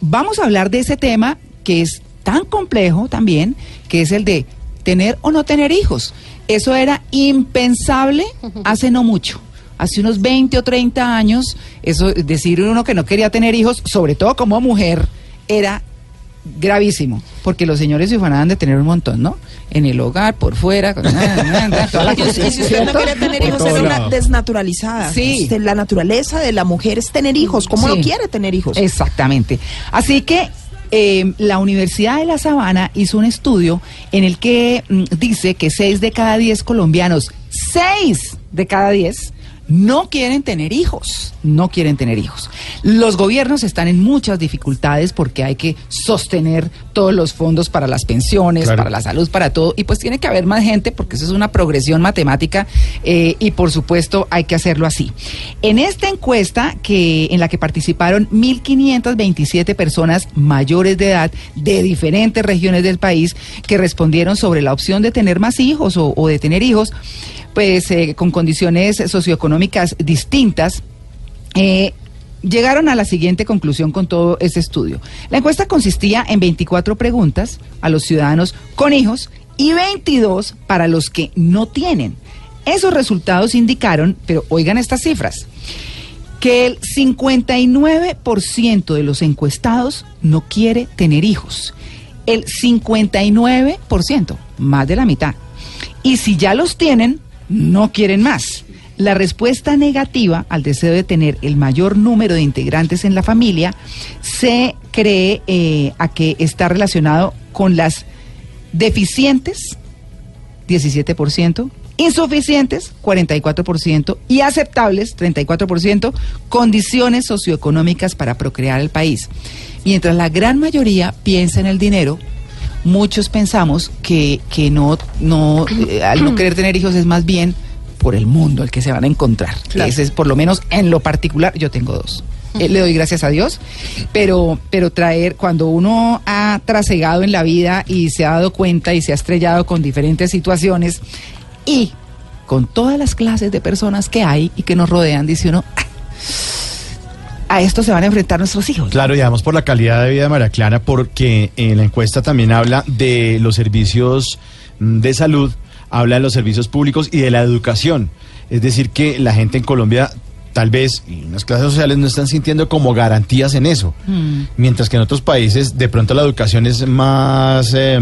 Vamos a hablar de ese tema que es tan complejo también, que es el de tener o no tener hijos. Eso era impensable hace no mucho. Hace unos 20 o 30 años, eso decir uno que no quería tener hijos, sobre todo como mujer, era gravísimo, porque los señores se ufanaban de tener un montón, ¿no? En el hogar, por fuera, con- Y si cosa, y si usted no quiere tener hijos, era una desnaturalizada. Sí. La naturaleza de la mujer es tener hijos. ¿Cómo Sí. no quiere tener hijos? Exactamente. Así que eh, la Universidad de La Sabana hizo un estudio en el que mm, dice que 6 de cada 10 colombianos, 6 de cada 10, no quieren tener hijos, no quieren tener hijos. Los gobiernos están en muchas dificultades porque hay que sostener todos los fondos para las pensiones, Claro. para la salud, para todo, y pues tiene que haber más gente porque eso es una progresión matemática eh, y por supuesto hay que hacerlo así. En esta encuesta que en la que participaron 1.527 personas mayores de edad de diferentes regiones del país que respondieron sobre la opción de tener más hijos o, o de tener hijos, pues eh, con condiciones socioeconómicas distintas, eh, llegaron a la siguiente conclusión con todo ese estudio. La encuesta consistía en 24 preguntas a los ciudadanos con hijos y 22 para los que no tienen. Esos resultados indicaron, pero oigan estas cifras, que el 59% de los encuestados no quiere tener hijos. El 59%, más de la mitad. Y si ya los tienen, no quieren más. La respuesta negativa al deseo de tener el mayor número de integrantes en la familia se cree eh, a que está relacionado con las deficientes, 17%, insuficientes, 44%, y aceptables, 34%, condiciones socioeconómicas para procrear el país. Mientras la gran mayoría piensa en el dinero, muchos pensamos que, que no, no eh, al no querer tener hijos es más bien por el mundo el que se van a encontrar. Claro. Ese es por lo menos en lo particular, yo tengo dos. Eh, le doy gracias a Dios, pero, pero traer, cuando uno ha trasegado en la vida y se ha dado cuenta y se ha estrellado con diferentes situaciones y con todas las clases de personas que hay y que nos rodean, dice uno, "Ah, a esto se van a enfrentar nuestros hijos. Claro, y además por la calidad de vida de María Clara, porque en la encuesta también habla de los servicios mm, de salud, habla de los servicios públicos y de la educación. Es decir, que la gente en Colombia tal vez, y unas clases sociales no están sintiendo como garantías en eso. Mientras que en otros países de pronto la educación es más, eh,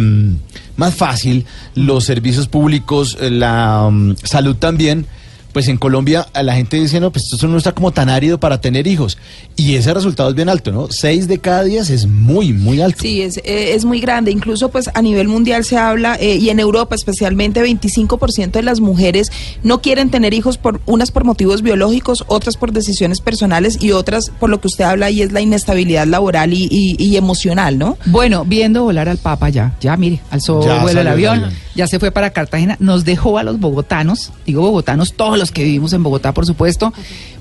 más fácil, los servicios públicos, eh, la mm, salud también. Pues en Colombia a la gente dice, no, pues esto no está como tan árido para tener hijos. Y ese resultado es bien alto, ¿no? Seis de cada diez es muy, muy alto. Sí, es, eh, es muy grande. Incluso pues a nivel mundial se habla, eh, y en Europa especialmente, 25% de las mujeres no quieren tener hijos, por unas por motivos biológicos, otras por decisiones personales y otras por lo que usted habla y es la inestabilidad laboral y, y- y emocional, ¿no? Bueno, viendo volar al Papa ya, ya mire, alzó Ya vuelo el el avión, avión. Ya se fue para Cartagena, nos dejó a los bogotanos, digo bogotanos, todos los que vivimos en Bogotá, por supuesto,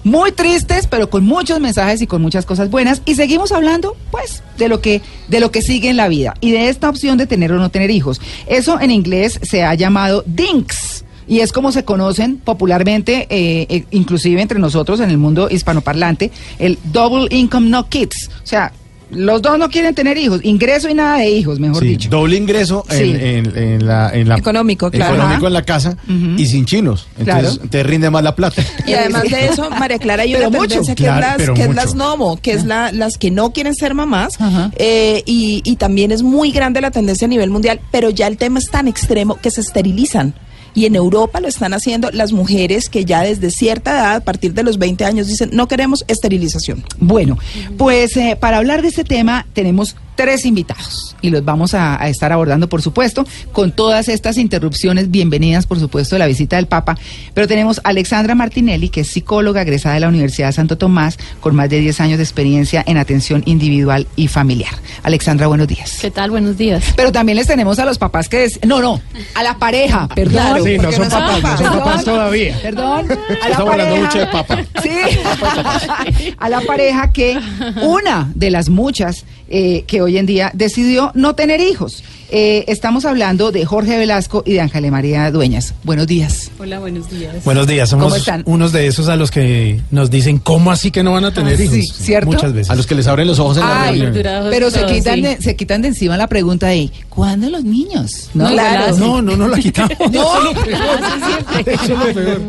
muy tristes, pero con muchos mensajes y con muchas cosas buenas. Y seguimos hablando, pues, de lo que, de lo que sigue en la vida y de esta opción de tener o no tener hijos. Eso en inglés se ha llamado DINKS. Y es como se conocen popularmente, eh, eh, inclusive entre nosotros en el mundo hispanoparlante, el Double Income No Kids. O sea, los dos no quieren tener hijos, ingreso y nada de hijos, mejor Sí, dicho. doble ingreso en, Sí. en- en la, en la- Económico, claro. económico en la casa y sin chinos. Entonces Claro. te rinde más la plata. Y además de eso, María Clara, hay una mucho. tendencia que Claro, es las, que es las nomo, que es la, las que no quieren ser mamás, Ajá. eh, y, y también es muy grande la tendencia a nivel mundial, pero ya el tema es tan extremo que se esterilizan. Y en Europa lo están haciendo las mujeres que ya desde cierta edad, a partir de los 20 años, dicen, no queremos esterilización. Bueno, pues eh, para hablar de este tema tenemos tres invitados y los vamos a, a, estar abordando, por supuesto, con todas estas interrupciones bienvenidas, por supuesto, de la visita del Papa. Pero tenemos a Alexandra Martinelli, que es psicóloga egresada de la Universidad de Santo Tomás, con más de 10 años de experiencia en atención individual y familiar. Alexandra, buenos días. ¿Qué tal? Buenos días. Pero también les tenemos a los papás que... Des... No, no, a la pareja, perdón. Claro, sí, no son, papás, no son papás todavía. Perdón. A la Estamos pareja, hablando mucho de papa. Sí, a la pareja que una de las muchas eh, que hoy en día decidió no tener hijos. Eh, estamos hablando de Jorge Velasco y de Ángela María Dueñas. Buenos días. Hola, buenos días. Buenos días, somos ¿Cómo están? unos de esos a los que nos dicen, ¿cómo así que no van a tener Ah, hijos? sí, ¿cierto? Muchas veces. A los que les abren los ojos en la reunión. pero se todo, quitan, sí. de, se quitan de encima la pregunta de ¿cuándo los niños? No, claro. No, no, no la quitamos. No, Eso es lo peor.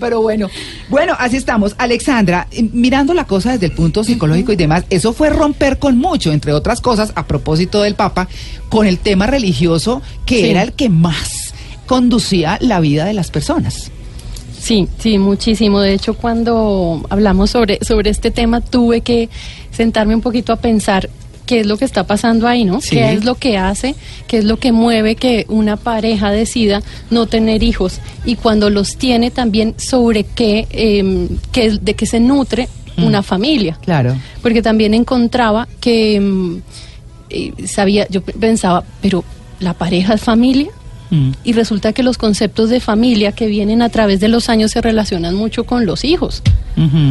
Pero bueno, bueno, así estamos. Alexandra, mirando la cosa desde el punto psicológico y demás, eso fue romper con mucho, entre otras cosas, a propósito del Papa, con el tema religioso que Sí. era el que más conducía la vida de las personas. Sí, sí, muchísimo. De hecho, cuando hablamos sobre, sobre este tema, tuve que sentarme un poquito a pensar qué es lo que está pasando ahí, ¿no? Sí. ¿Qué es lo que hace? ¿Qué es lo que mueve que una pareja decida no tener hijos? Y cuando los tiene, también sobre qué, eh, qué- de qué se nutre Mm. una familia. Claro. porque también encontraba que eh, sabía, yo pe- pensaba, pero la pareja es familia. Mm. Y resulta que los conceptos de familia que vienen a través de los años se relacionan mucho con los hijos.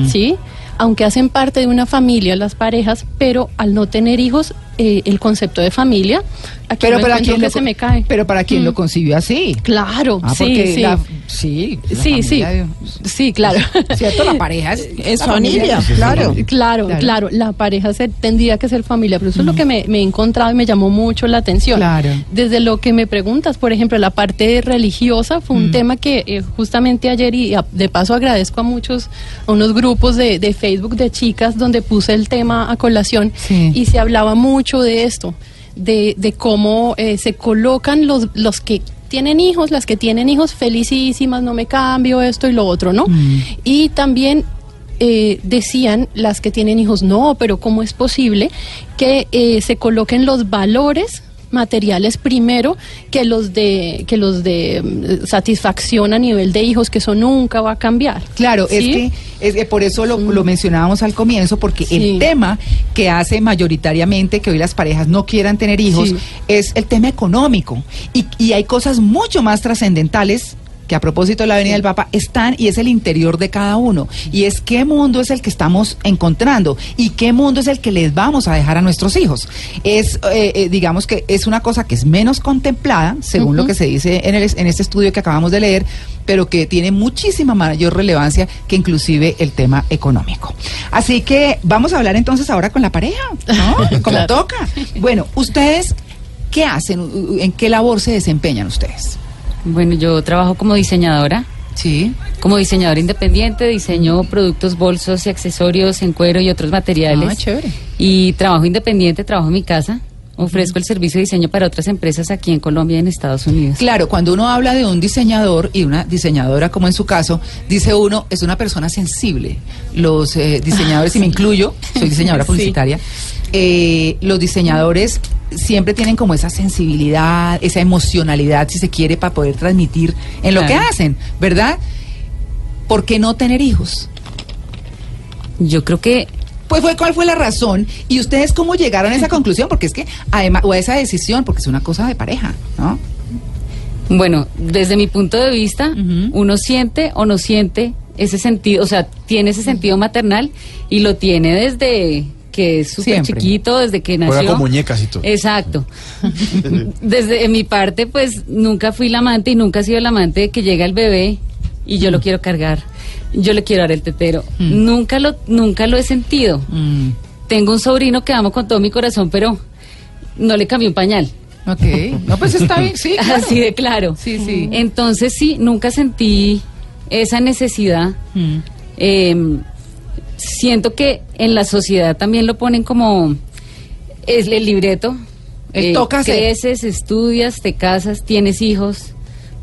¿sí? Aunque hacen parte de una familia las parejas, pero al no tener hijos, eh, el concepto de familia, aquí Pero no para quien lo, se me cae. Pero para quien Mm. lo concibió así. Claro, Ah, sí, porque sí. la- sí, la sí, sí, familia de- sí, claro. ¿Cierto? La pareja es, Es la familia, familia. claro. Claro, Claro. claro, la pareja se, tendría que ser familia, pero eso es lo que me, me he encontrado y me llamó mucho la atención. Claro. Desde lo que me preguntas, por ejemplo, la parte religiosa fue un Mm. tema que eh, justamente ayer, y a- de paso agradezco a muchos, a unos grupos de, de Facebook de chicas donde puse el tema a colación Sí. y se hablaba mucho de esto, de, de cómo eh, se colocan los, los que tienen hijos, las que tienen hijos felicísimas, no me cambio esto y lo otro, ¿no? Mm. Y también eh, decían las que tienen hijos, no, pero ¿cómo es posible que eh, se coloquen los valores materiales primero que los de que los de mm, satisfacción a nivel de hijos que eso nunca va a cambiar Claro, es que es que por eso lo, lo mencionábamos al comienzo, porque Sí. el tema que hace mayoritariamente que hoy las parejas no quieran tener hijos Sí. es el tema económico. Y, y hay cosas mucho más trascendentales que a propósito de la venida del Papa están y es el interior de cada uno. Y es qué mundo es el que estamos encontrando y qué mundo es el que les vamos a dejar a nuestros hijos. Es, eh, eh, digamos que es una cosa que es menos contemplada, según lo que se dice en, el, en este estudio que acabamos de leer, pero que tiene muchísima mayor relevancia que inclusive el tema económico. Así que vamos a hablar entonces ahora con la pareja, ¿no? Como Claro. toca. Bueno, ustedes, ¿qué hacen? ¿En qué labor se desempeñan ustedes? Bueno, yo trabajo como diseñadora. Sí. Como diseñadora independiente, diseño productos, bolsos y accesorios en cuero y otros materiales. Ah, chévere. Y trabajo independiente, trabajo en mi casa. Ofrezco el servicio de diseño para otras empresas aquí en Colombia y en Estados Unidos. Claro, cuando uno habla de un diseñador y una diseñadora, como en su caso, dice uno, es una persona sensible. Los eh, diseñadores, y me incluyo, soy diseñadora Sí. publicitaria, eh, los diseñadores siempre tienen como esa sensibilidad, esa emocionalidad, si se quiere, para poder transmitir en lo que hacen, ¿verdad? ¿Por qué no tener hijos? Yo creo que Pues fue cuál fue la razón y ustedes cómo llegaron a esa conclusión, porque es que además o a esa decisión, porque es una cosa de pareja, ¿no? Bueno, desde mi punto de vista, uno siente o no siente ese sentido, o sea, tiene ese sentido maternal y lo tiene desde que es súper chiquito, desde que nació. Juega con muñecas y todo. Exacto. Desde mi parte, pues nunca fui la amante y nunca he sido la amante de que llega el bebé y yo lo quiero cargar. Yo le quiero dar el tetero. Mm. Nunca lo, nunca lo he sentido. Mm, Tengo un sobrino que amo con todo mi corazón, pero no le cambié un pañal. ok, no, pues está bien, sí. claro. Así de claro. Sí, sí. Entonces sí, nunca sentí esa necesidad. Mm. Eh, siento que en la sociedad también lo ponen como es el libreto. Hacer. creces, estudias, te casas, tienes hijos,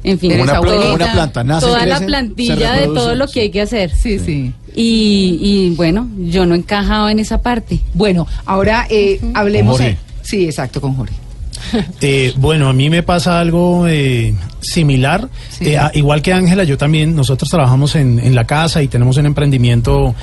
en fin. Eres Una, abuelita. una planta nace, toda la crece, plantilla de todo lo que hay que hacer. Sí, sí. Y, y bueno, yo no encajaba en esa parte. Bueno, ahora eh, hablemos. Jorge. Sí, exacto, con Jorge. Eh, bueno, a mí me pasa algo eh, similar. Sí. Eh, a- igual que Ángela, yo también, nosotros trabajamos en, en la casa y tenemos un emprendimiento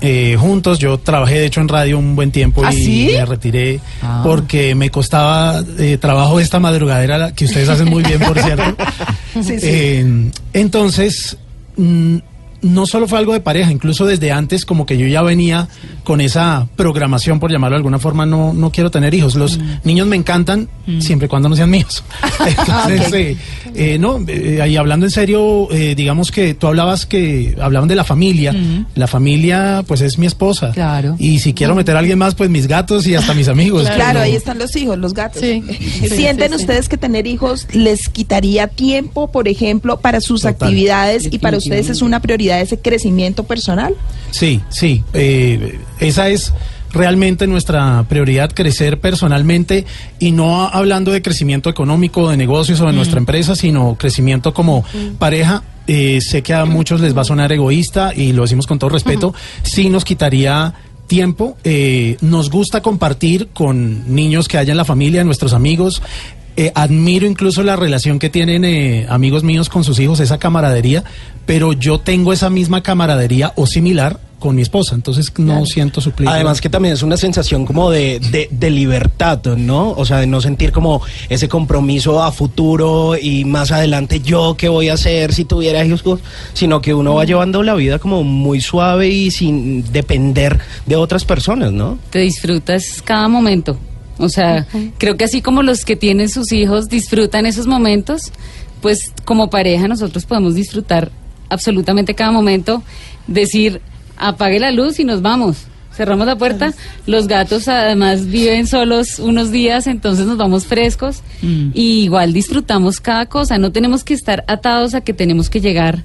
eh, juntos. Yo trabajé, de hecho, en radio un buen tiempo ¿Ah, y sí? me retiré Ah. porque me costaba eh, trabajo esta madrugadera, que ustedes hacen muy bien, por cierto. Sí, entonces, mm, no solo fue algo de pareja, incluso desde antes como que yo ya venía con esa programación, por llamarlo de alguna forma, no, no quiero tener hijos. Los niños me encantan siempre y cuando no sean míos. Entonces, eh, eh, no, eh, ahí hablando en serio, eh, digamos que tú hablabas que hablaban de la familia. La familia, pues es mi esposa. Claro. Y si quiero meter a alguien más, pues mis gatos y hasta mis amigos. Claro, ahí están los hijos, los gatos. Sí. ¿Sienten Sí, sí, sí. ustedes que tener hijos les quitaría tiempo, por ejemplo, para sus Total. actividades y para ustedes es una prioridad ese crecimiento personal? Sí, sí. eh, esa es realmente nuestra prioridad, crecer personalmente y no hablando de crecimiento económico, de negocios o de nuestra empresa, sino crecimiento como pareja. Eh, sé que a muchos les va a sonar egoísta y lo decimos con todo respeto. Sí nos quitaría tiempo. eh, nos gusta compartir con niños que haya en la familia, nuestros amigos. Eh, admiro incluso la relación que tienen eh, amigos míos con sus hijos, esa camaradería, pero yo tengo esa misma camaradería o similar con mi esposa, entonces no siento suplir. Además que también es una sensación como de, de, de libertad, ¿no? O sea, de no sentir como ese compromiso a futuro y más adelante yo qué voy a hacer si tuviera hijos, sino que uno va llevando la vida como muy suave y sin depender de otras personas, ¿no? Te disfrutas cada momento. O sea, creo que así como los que tienen sus hijos disfrutan esos momentos, pues como pareja nosotros podemos disfrutar absolutamente cada momento, decir, apague la luz y nos vamos. Cerramos la puerta, los gatos además viven solos unos días, entonces nos vamos frescos y igual disfrutamos cada cosa, no tenemos que estar atados a que tenemos que llegar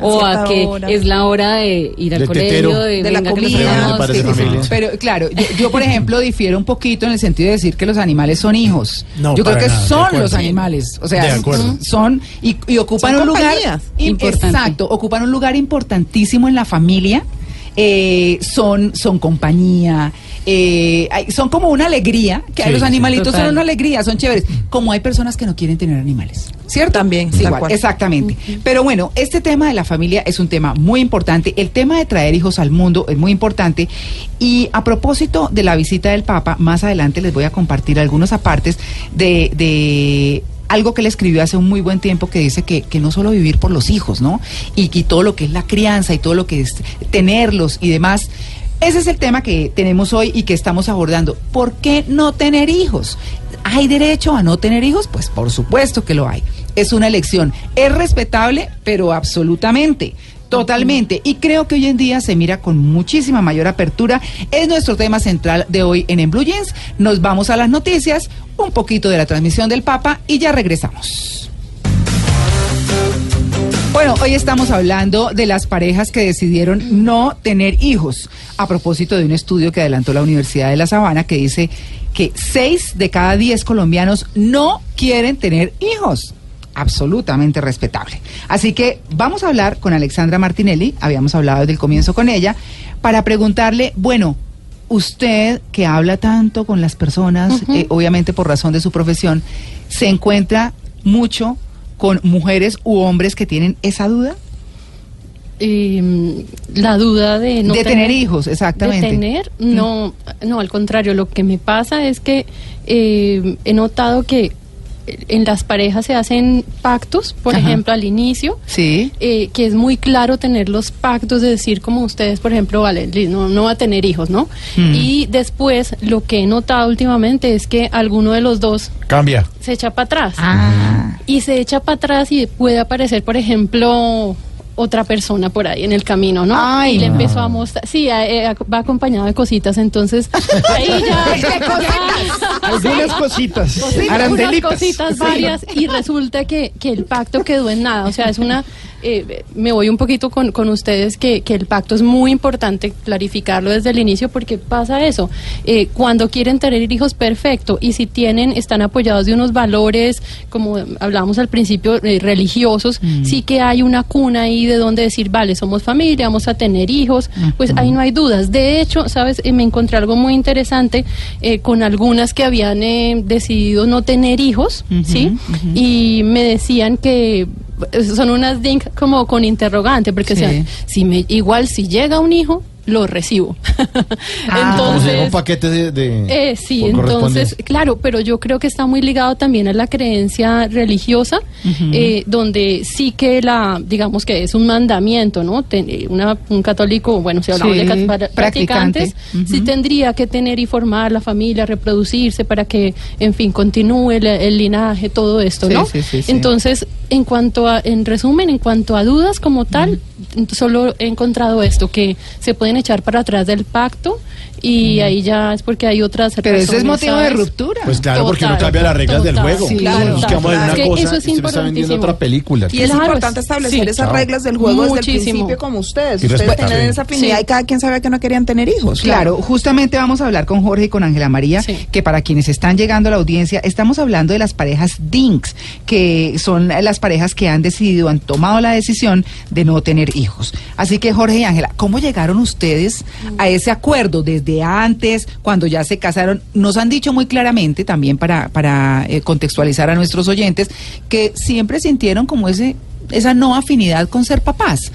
o a que hora. es la hora de ir al colegio, tetero. de, De la comida. Sí, sí, sí. Pero claro, yo, yo, por ejemplo difiero un poquito en el sentido de decir que los animales son hijos. No, yo creo que nada, son los animales, o sea, De acuerdo. son y, y ocupan Son un lugar Importante. exacto, ocupan un lugar importantísimo en la familia. eh, son son compañía, eh, hay- son como una alegría, que hay Sí, los animalitos son una alegría, son chéveres, como hay personas que no quieren tener animales, ¿cierto? También, Sí, igual, cual. exactamente. Pero bueno, este tema de la familia es un tema muy importante. El tema de traer hijos al mundo es muy importante. Y a propósito de la visita del Papa, más adelante les voy a compartir algunos apartes de, de algo que le escribió hace un muy buen tiempo que dice que, que no solo vivir por los hijos, ¿no? Y, y todo lo que es la crianza y todo lo que es tenerlos y demás. Ese es el tema que tenemos hoy y que estamos abordando. ¿Por qué no tener hijos? ¿Hay derecho a no tener hijos? Pues por supuesto que lo hay. Es una elección. Es respetable, pero absolutamente. Totalmente. Y creo que hoy en día se mira con muchísima mayor apertura. Es nuestro tema central de hoy en, en Blue Jeans. Nos vamos a las noticias, un poquito de la transmisión del Papa y ya regresamos. Bueno, hoy estamos hablando de las parejas que decidieron no tener hijos, a propósito de un estudio que adelantó la Universidad de La Sabana que dice que seis de cada diez colombianos no quieren tener hijos. Absolutamente respetable. Así que vamos a hablar con Alexandra Martinelli, habíamos hablado desde el comienzo con ella, para preguntarle, bueno, usted que habla tanto con las personas, eh, obviamente por razón de su profesión, ¿se encuentra mucho con mujeres u hombres que tienen esa duda? Eh, la duda de no de tener hijos, exactamente. De tener, no, no, al contrario, lo que me pasa es que eh, he notado que en las parejas se hacen pactos, por Ajá. ejemplo, al inicio, Sí. eh, que es muy claro tener los pactos de decir como ustedes, por ejemplo, vale, no, no va a tener hijos, ¿no? Mm. Y después lo que he notado últimamente es que alguno de los dos Cambia. se echa para atrás Ah. Y se echa para atrás y puede aparecer, por ejemplo, otra persona por ahí en el camino, ¿no? Ay, y le no. empezó a mostrar, sí, eh, eh, va acompañado de cositas, entonces ahí ya, ya- Algunas cositas. Sí, cositas varias y resulta que, que el pacto quedó en nada. O sea, es una... eh, me voy un poquito con, con ustedes que, que el pacto es muy importante clarificarlo desde el inicio porque pasa eso. Eh, cuando quieren tener hijos, perfecto. Y si tienen, están apoyados de unos valores, como hablábamos al principio, eh, religiosos, sí que hay una cuna ahí de donde decir, vale, somos familia, vamos a tener hijos. Pues ahí no hay dudas. De hecho, ¿sabes? Eh, me encontré algo muy interesante eh, con algunas que habían eh, decidido no tener hijos, ¿sí? Y me decían que eh, son unas DINC como con interrogante, porque Sí. decían, si me, igual si llega un hijo, lo recibo. Ah. Como si fuera un entonces, paquete de... de- eh, sí, entonces, claro, pero yo creo que está muy ligado también a la creencia religiosa, eh, donde sí que la, digamos que es un mandamiento, ¿no? Ten- eh, una- un católico, bueno, si hablamos Sí, de practicantes, sí tendría que tener y formar la familia, reproducirse para que, en fin, continúe el, el linaje, todo esto, Sí, ¿no? sí, sí, sí. Entonces, en cuanto a, en resumen, en cuanto a dudas como tal, solo he encontrado esto, que se pueden echar para atrás del pacto y ahí ya es porque hay otras Pero eso es motivo de ruptura. Pues claro, porque Total, cambia las reglas del juego. Sí, claro, Nos quedamos en una Es que cosa eso es y está vendiendo otra película. Y es Claro, importante es- establecer sí, esas reglas del juego desde el principio como ustedes. Y Ustedes tienen esa afinidad Sí. y cada quien sabía que no querían tener hijos. Claro, justamente vamos a hablar con Jorge y con Ángela María, Sí. que para quienes están llegando a la audiencia, estamos hablando de las parejas DINKS, que son las parejas que han decidido, han tomado la decisión de no tener hijos. Así que Jorge y Ángela, ¿cómo llegaron ustedes a ese acuerdo desde antes, cuando ya se casaron? Nos han dicho muy claramente, también para, para eh, contextualizar a nuestros oyentes, que siempre sintieron como ese, esa no afinidad con ser papás.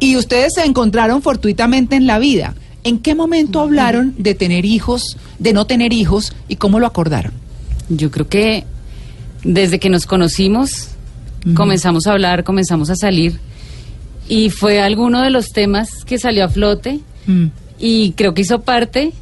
Y ustedes se encontraron fortuitamente en la vida. ¿En qué momento hablaron de tener hijos, de no tener hijos y cómo lo acordaron? Yo creo que desde que nos conocimos, comenzamos a hablar, comenzamos a salir y fue alguno de los temas que salió a flote y creo que hizo parte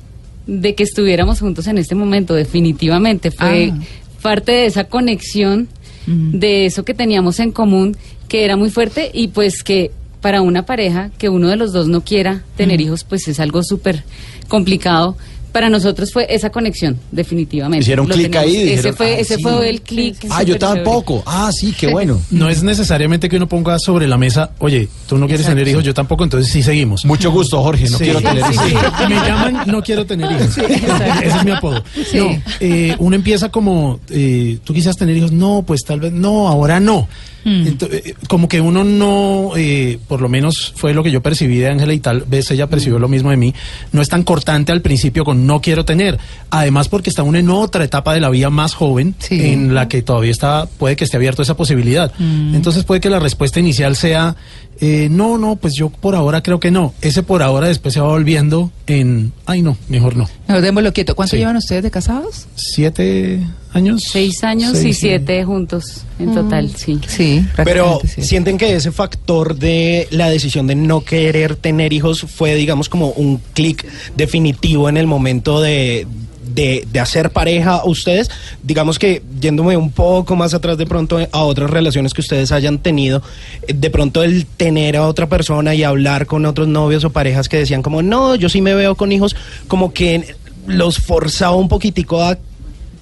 de que estuviéramos juntos en este momento, definitivamente. Fue Ah. parte de esa conexión, de eso que teníamos en común, que era muy fuerte y pues que para una pareja que uno de los dos no quiera tener hijos, pues es algo súper complicado. Para nosotros fue esa conexión, definitivamente. Hicieron clic ahí Ese dijeron, fue, "Ah, ese sí". fue el clic. Ah, yo tampoco. Ah, sí, qué bueno. No es necesariamente que uno ponga sobre la mesa, oye, tú no quieres Exacto. tener hijos, yo tampoco, entonces sí seguimos. Mucho gusto, Jorge. No Sí. quiero tener hijos. sí. Me llaman, no quiero tener hijos. Ese es mi apodo. Sí. No, eh, uno empieza como, eh, ¿tú quisieras tener hijos? No, pues tal vez, no, ahora no. Ento- eh, como que uno no, eh, por lo menos fue lo que yo percibí de Ángela y tal vez ella percibió lo mismo de mí, no es tan cortante al principio con no quiero tener. Además porque está uno en otra etapa de la vida más joven Sí. en la que todavía está, puede que esté abierto esa posibilidad. Entonces puede que la respuesta inicial sea, eh, no, no, pues yo por ahora creo que no. Ese por ahora después se va volviendo en, ay no, mejor no. Mejor démoslo quieto. ¿Cuánto Sí. llevan ustedes de casados? ¿Siete años? Seis años y siete juntos en total, sí. Sí, Pero sí. sienten que ese factor de la decisión de no querer tener hijos fue, digamos, como un clic definitivo en el momento de, de, de hacer pareja a ustedes. Digamos que yéndome un poco más atrás de pronto a otras relaciones que ustedes hayan tenido, de pronto el tener a otra persona y hablar con otros novios o parejas que decían como, no, yo sí me veo con hijos, como que los forzaba un poquitico a,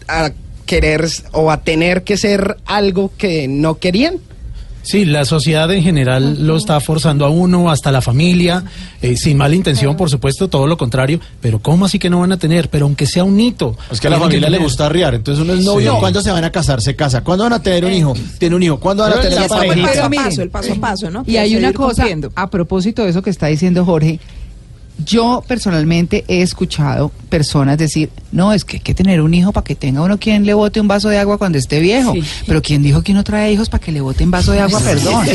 a querer o a tener que ser algo que no querían. Sí, la sociedad en general lo está forzando a uno, hasta la familia, eh, sin mala intención, por supuesto, todo lo contrario. Pero ¿cómo así que no van a tener? Pero aunque sea un hito. Es que a la familia le gusta arriar. Entonces uno es novio. Sí. ¿Cuándo se van a casar? Se casa. ¿Cuándo van a tener un hijo? Tiene un hijo. ¿Cuándo van a tener la fue el paso a paso, el paso a paso, ¿no? Y hay una cosa, cumpliendo. a propósito de eso que está diciendo Jorge, yo personalmente he escuchado personas decir, no, es que hay que tener un hijo para que tenga uno quien le bote un vaso de agua cuando esté viejo. Sí. Pero ¿quién dijo que uno trae hijos para que le boten vaso de agua? Perdón.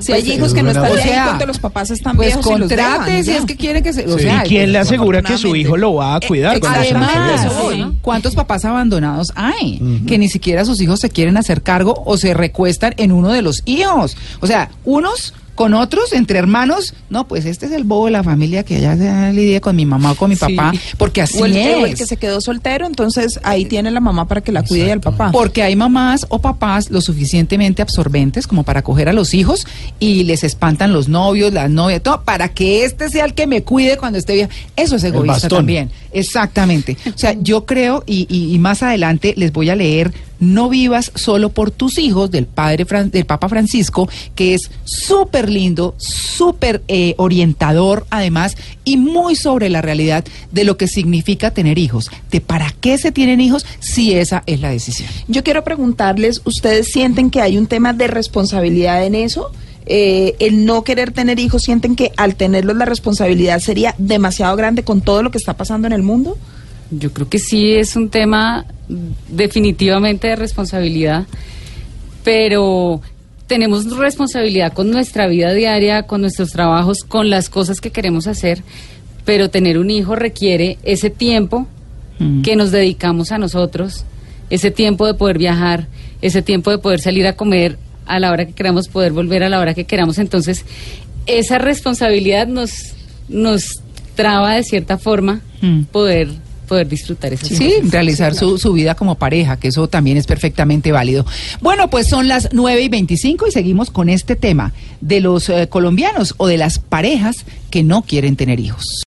Si hay hijos que no están O ahí cuando los papás están Pues viejos contrate dejan, si ya. es que quiere que se... O Sí. sea, ¿Y quién le pues, asegura que su hijo lo va a cuidar? cuando sea Además, eso. ¿cuántos papás abandonados hay? Que ni siquiera sus hijos se quieren hacer cargo o se recuestan en uno de los hijos. O sea, unos con otros, entre hermanos, no, pues este es el bobo de la familia que ya se lidia con mi mamá o con mi Sí. papá, porque así O el, que- o el es. que se quedó soltero, entonces ahí tiene la mamá para que la cuide y al papá. Porque hay mamás o papás lo suficientemente absorbentes como para coger a los hijos y les espantan los novios, las novias, todo, para que este sea el que me cuide cuando esté vieja. Eso es egoísta también. Exactamente. O sea, yo creo, y, y- y más adelante les voy a leer No vivas solo por tus hijos del padre Fran- del Papa Francisco, que es súper lindo, súper eh, orientador además y muy sobre la realidad de lo que significa tener hijos, de para qué se tienen hijos si esa es la decisión. Yo quiero preguntarles, ¿ustedes sienten que hay un tema de responsabilidad en eso? Eh, el no querer tener hijos, ¿sienten que al tenerlos la responsabilidad sería demasiado grande con todo lo que está pasando en el mundo? Yo creo que sí es un tema definitivamente de responsabilidad, pero tenemos responsabilidad con nuestra vida diaria, con nuestros trabajos, con las cosas que queremos hacer, pero tener un hijo requiere ese tiempo Mm. que nos dedicamos a nosotros, ese tiempo de poder viajar, ese tiempo de poder salir a comer a la hora que queramos, poder volver a la hora que queramos. Entonces, esa responsabilidad nos, nos traba de cierta forma Mm. poder, poder disfrutar esas Sí, realizar su, su vida como pareja, que eso también es perfectamente válido. Bueno, pues son las 9 y 25 y seguimos con este tema de los eh, colombianos o de las parejas que no quieren tener hijos.